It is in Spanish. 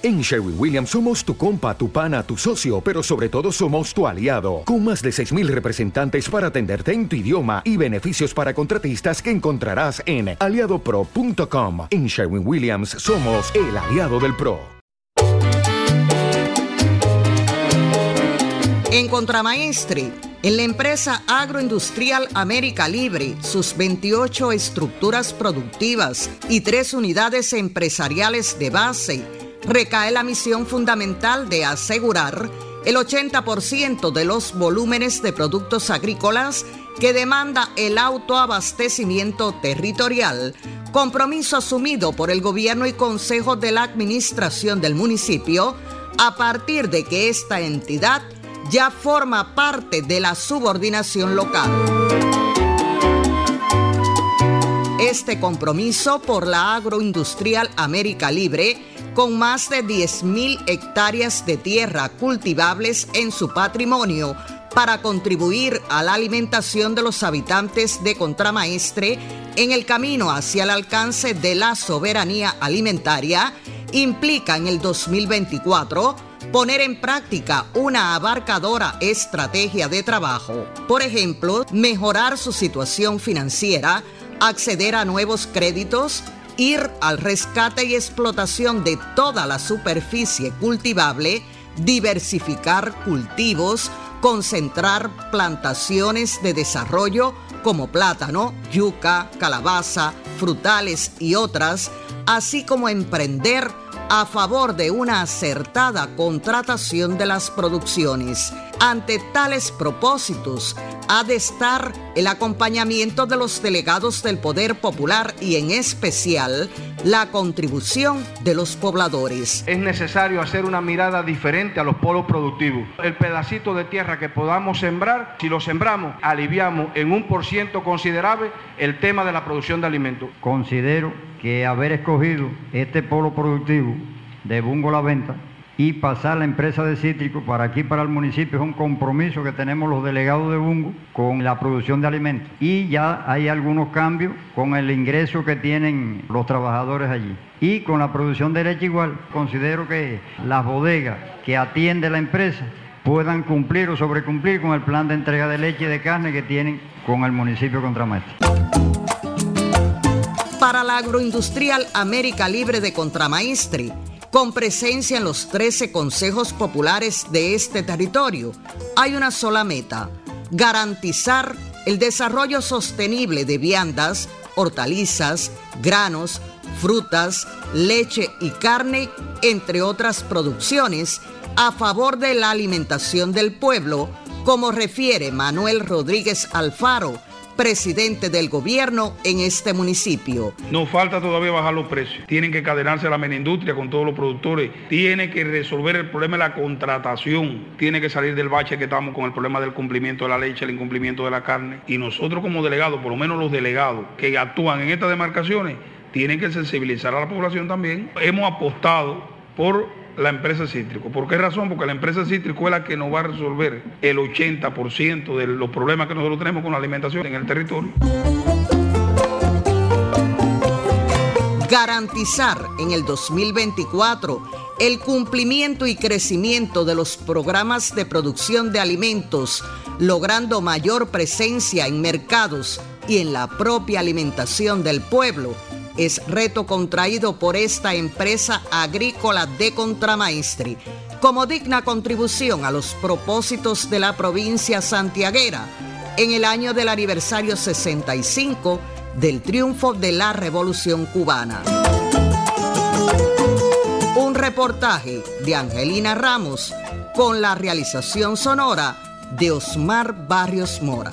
En Sherwin Williams somos tu compa, tu pana, tu socio, pero sobre todo somos tu aliado, con más de 6.000 representantes para atenderte en tu idioma y beneficios para contratistas que encontrarás en aliadopro.com. En Sherwin Williams somos el aliado del PRO. En Contramaestre, en la empresa agroindustrial América Libre, sus 28 estructuras productivas y tres unidades empresariales de base, recae la misión fundamental de asegurar el 80% de los volúmenes de productos agrícolas que demanda el autoabastecimiento territorial, compromiso asumido por el gobierno y consejo de la administración del municipio a partir de que esta entidad ya forma parte de la subordinación local. Este compromiso por la agroindustrial América Libre con más de 10.000 hectáreas de tierra cultivables en su patrimonio para contribuir a la alimentación de los habitantes de Contramaestre en el camino hacia el alcance de la soberanía alimentaria, implica en el 2024 poner en práctica una abarcadora estrategia de trabajo. Por ejemplo, mejorar su situación financiera, acceder a nuevos créditos, ir al rescate y explotación de toda la superficie cultivable, diversificar cultivos, concentrar plantaciones de desarrollo como plátano, yuca, calabaza, frutales y otras, así como emprender a favor de una acertada contratación de las producciones. Ante tales propósitos, ha de estar el acompañamiento de los delegados del Poder Popular y en especial la contribución de los pobladores. Es necesario hacer una mirada diferente a los polos productivos. El pedacito de tierra que podamos sembrar, si lo sembramos, aliviamos en un por ciento considerable el tema de la producción de alimentos. Considero que haber escogido este polo productivo de Bungo La Venta y pasar la empresa de cítrico para aquí, para el municipio, es un compromiso que tenemos los delegados de Bungo con la producción de alimentos. Y ya hay algunos cambios con el ingreso que tienen los trabajadores allí. Y con la producción de leche igual, considero que las bodegas que atiende la empresa puedan cumplir o sobrecumplir con el plan de entrega de leche y de carne que tienen con el municipio Contramaestre. Para la agroindustrial América Libre de Contramaestre, con presencia en los 13 consejos populares de este territorio, hay una sola meta, garantizar el desarrollo sostenible de viandas, hortalizas, granos, frutas, leche y carne, entre otras producciones, a favor de la alimentación del pueblo, como refiere Manuel Rodríguez Alfaro, presidente del gobierno en este municipio. Nos falta todavía bajar los precios. Tienen que cadenarse la industria con todos los productores. Tiene que resolver el problema de la contratación. Tiene que salir del bache que estamos con el problema del cumplimiento de la leche, el incumplimiento de la carne. Y nosotros como delegados, por lo menos los delegados que actúan en estas demarcaciones, tienen que sensibilizar a la población también. Hemos apostado por la empresa cítrico. ¿Por qué razón? Porque la empresa cítrico es la que nos va a resolver el 80% de los problemas que nosotros tenemos con la alimentación en el territorio. Garantizar en el 2024 el cumplimiento y crecimiento de los programas de producción de alimentos, logrando mayor presencia en mercados y en la propia alimentación del pueblo es reto contraído por esta empresa agrícola de Contramaestre como digna contribución a los propósitos de la provincia santiaguera en el año del aniversario 65 del triunfo de la Revolución Cubana. Un reportaje de Angelina Ramos con la realización sonora de Osmar Barrios Mora.